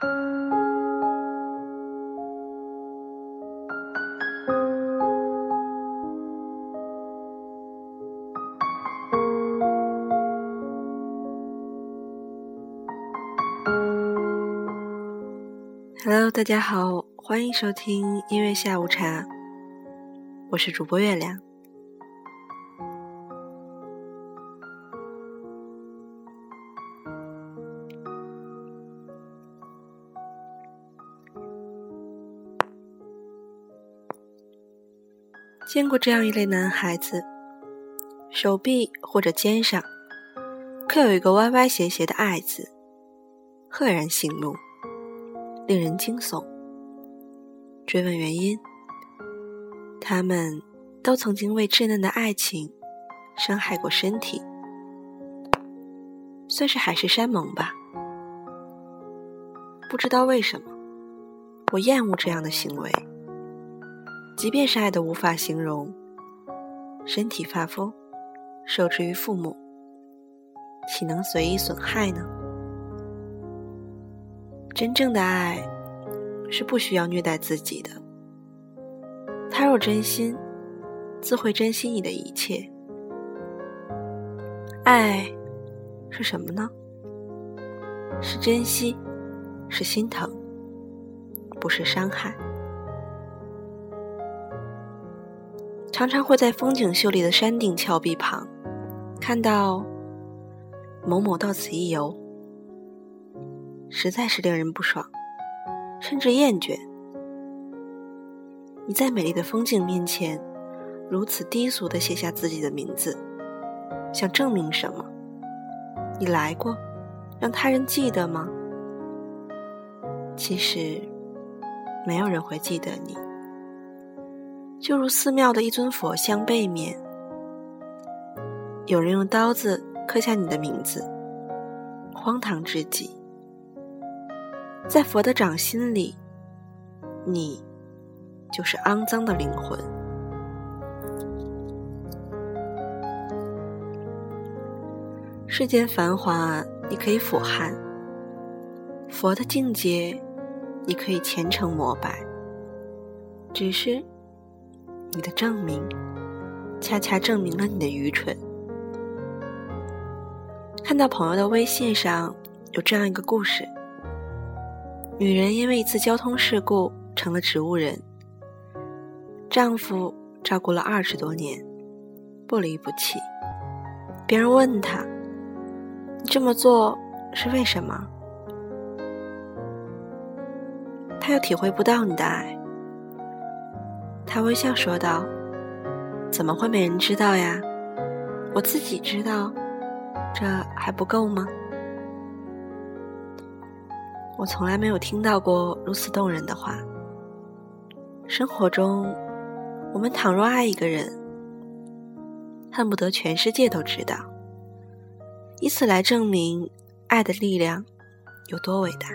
Hello，大家好，欢迎收听音乐下午茶，我是主播月亮。见过这样一类男孩子，手臂或者肩上刻有一个歪歪斜斜的“爱”字，赫然醒目。令人惊悚。追问原因，他们都曾经为稚嫩的爱情伤害过身体，算是海誓山盟吧。不知道为什么，我厌恶这样的行为。即便是爱的无法形容，身体发疯，受制于父母，岂能随意损害呢？真正的爱是不需要虐待自己的。他若真心，自会珍惜你的一切。爱是什么呢？是珍惜，是心疼，不是伤害。常常会在风景秀丽的山顶峭壁旁，看到某某到此一游。实在是令人不爽，甚至厌倦。你在美丽的风景面前，如此低俗的写下自己的名字，想证明什么？你来过，让他人记得吗？其实，没有人会记得你。就如寺庙的一尊佛像背面，有人用刀子刻下你的名字，荒唐至极。在佛的掌心里，你就是肮脏的灵魂。世间繁华，你可以俯瞰；佛的境界，你可以虔诚膜拜。只是，你的证明，恰恰证明了你的愚蠢。看到朋友的微信上有这样一个故事。女人因为一次交通事故成了植物人，丈夫照顾了二十多年，不离不弃。别人问她：“你这么做是为什么？”她又体会不到你的爱。他微笑说道：“怎么会没人知道呀？我自己知道，这还不够吗？”我从来没有听到过如此动人的话。生活中，我们倘若爱一个人，恨不得全世界都知道，以此来证明爱的力量有多伟大。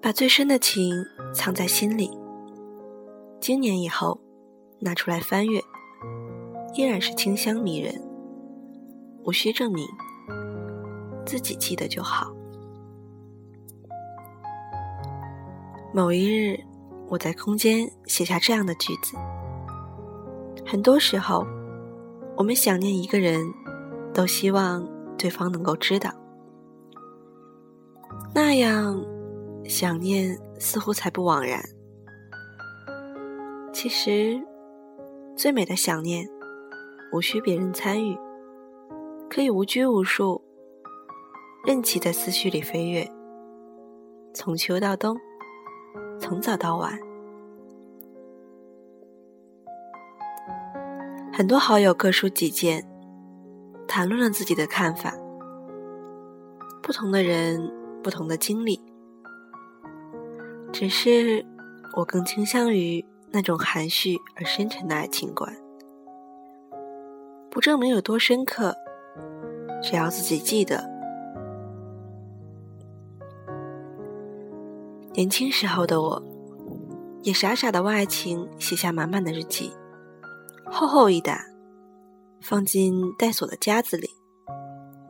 把最深的情藏在心里，经年以后拿出来翻阅，依然是清香迷人，无需证明。自己记得就好。某一日，我在空间写下这样的句子：很多时候，我们想念一个人，都希望对方能够知道，那样想念似乎才不枉然。其实，最美的想念，无需别人参与，可以无拘无束。任其在思绪里飞跃，从秋到冬，从早到晚。很多好友各抒己见，谈论了自己的看法。不同的人，不同的经历。只是我更倾向于那种含蓄而深沉的爱情观。不证明有多深刻，只要自己记得。年轻时候的我，也傻傻的为爱情写下满满的日记，厚厚一沓，放进带锁的夹子里，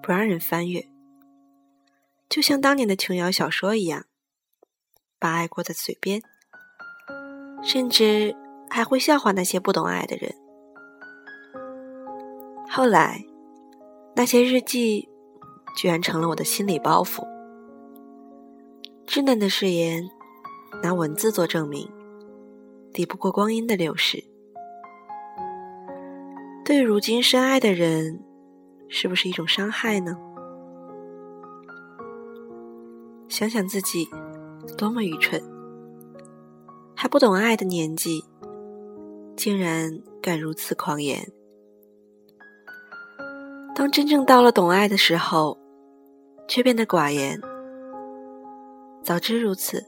不让人翻阅。就像当年的琼瑶小说一样，把爱挂在嘴边，甚至还会笑话那些不懂爱的人。后来，那些日记居然成了我的心理包袱。稚嫩的誓言，拿文字做证明，抵不过光阴的流逝。对如今深爱的人，是不是一种伤害呢？想想自己，多么愚蠢！还不懂爱的年纪，竟然敢如此狂言。当真正到了懂爱的时候，却变得寡言。早知如此，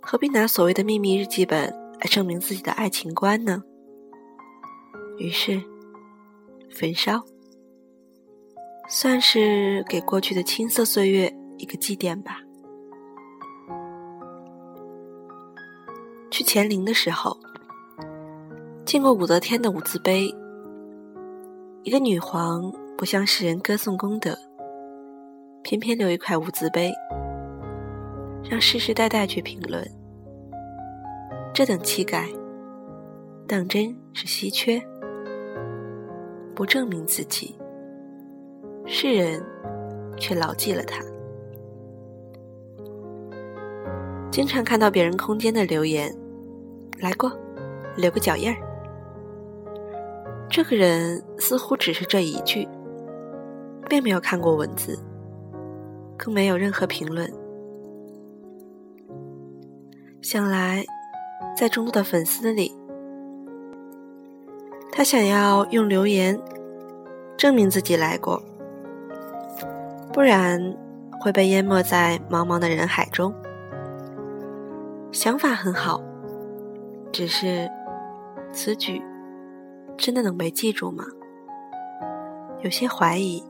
何必拿所谓的秘密日记本来证明自己的爱情观呢？于是，焚烧，算是给过去的青涩岁月一个祭奠吧。去乾陵的时候，见过武则天的舞字碑，一个女皇不向世人歌颂功德，偏偏留一块无字碑，让世世代代去评论，这等气概，当真是稀缺。不证明自己，世人却牢记了他。经常看到别人空间的留言，来过，留个脚印儿。这个人似乎只是这一句，并没有看过文字，更没有任何评论。想来，在众多的粉丝里。他想要用留言证明自己来过，不然会被淹没在茫茫的人海中。想法很好，只是此举真的能被记住吗？有些怀疑。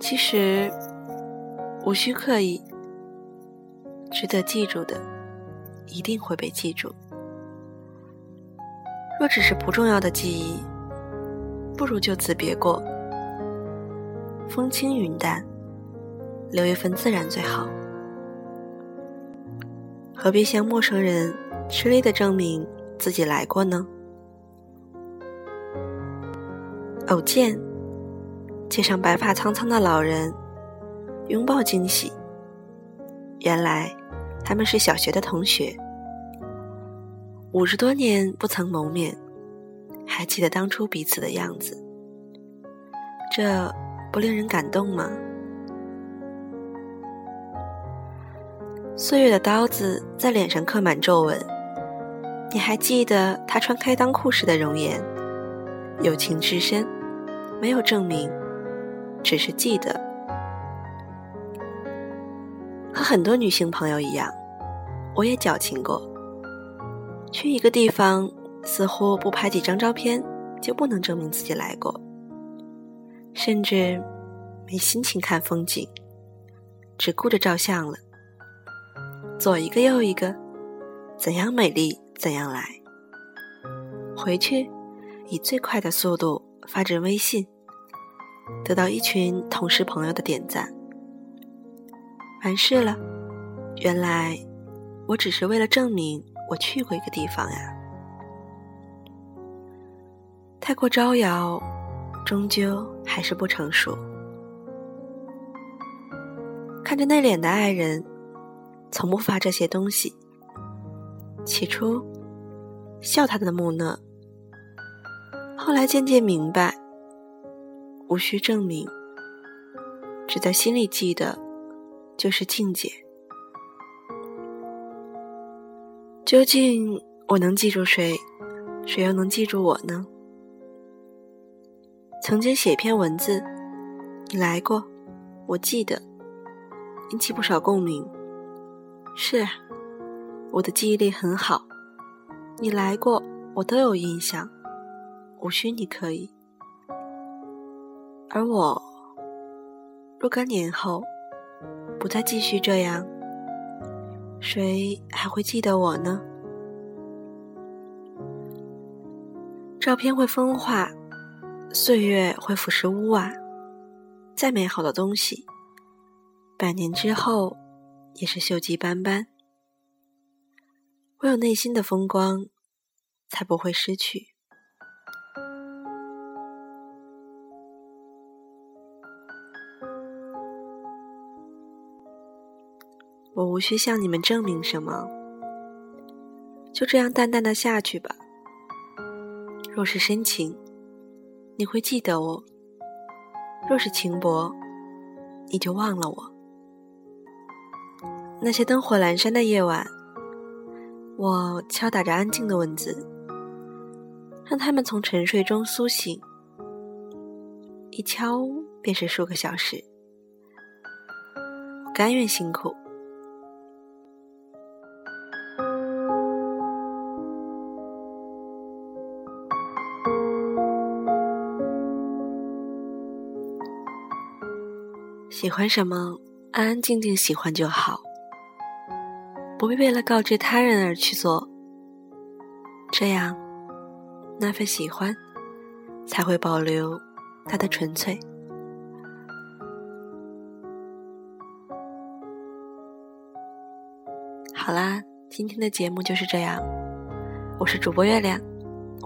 其实无需刻意，值得记住的一定会被记住。若只是不重要的记忆，不如就此别过，风轻云淡，留一份自然最好。何必向陌生人吃力的证明自己来过呢？偶见街上白发苍苍的老人拥抱惊喜，原来他们是小学的同学。五十多年不曾谋面，还记得当初彼此的样子，这不令人感动吗？岁月的刀子在脸上刻满皱纹，你还记得他穿开裆裤时的容颜？友情至深，没有证明，只是记得。和很多女性朋友一样，我也矫情过。去一个地方，似乎不拍几张照片就不能证明自己来过，甚至没心情看风景，只顾着照相了。左一个右一个，怎样美丽怎样来。回去，以最快的速度发至微信，得到一群同事朋友的点赞。完事了，原来我只是为了证明。我去过一个地方呀，太过招摇，终究还是不成熟。看着内敛的爱人，从不发这些东西。起初笑他的木讷，后来渐渐明白，无需证明，只在心里记得，就是境界。究竟我能记住谁，谁又能记住我呢？曾经写一篇文字，你来过，我记得，引起不少共鸣。是，我的记忆力很好，你来过，我都有印象，无需你可以。而我若干年后不再继续这样。谁还会记得我呢？照片会风化，岁月会腐蚀屋瓦，再美好的东西，百年之后也是锈迹斑斑。唯有内心的风光，才不会失去。我无需向你们证明什么，就这样淡淡的下去吧。若是深情，你会记得我；若是情薄，你就忘了我。那些灯火阑珊的夜晚，我敲打着安静的文字，让他们从沉睡中苏醒。一敲便是数个小时，我甘愿辛苦。喜欢什么，安安静静喜欢就好，不必为了告知他人而去做。这样，那份喜欢才会保留它的纯粹。好啦，今天的节目就是这样，我是主播月亮，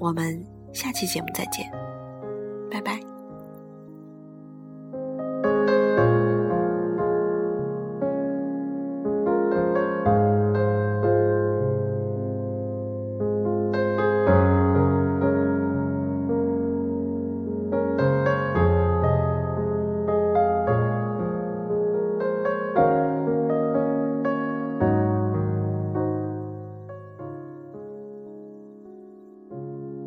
我们下期节目再见，拜拜。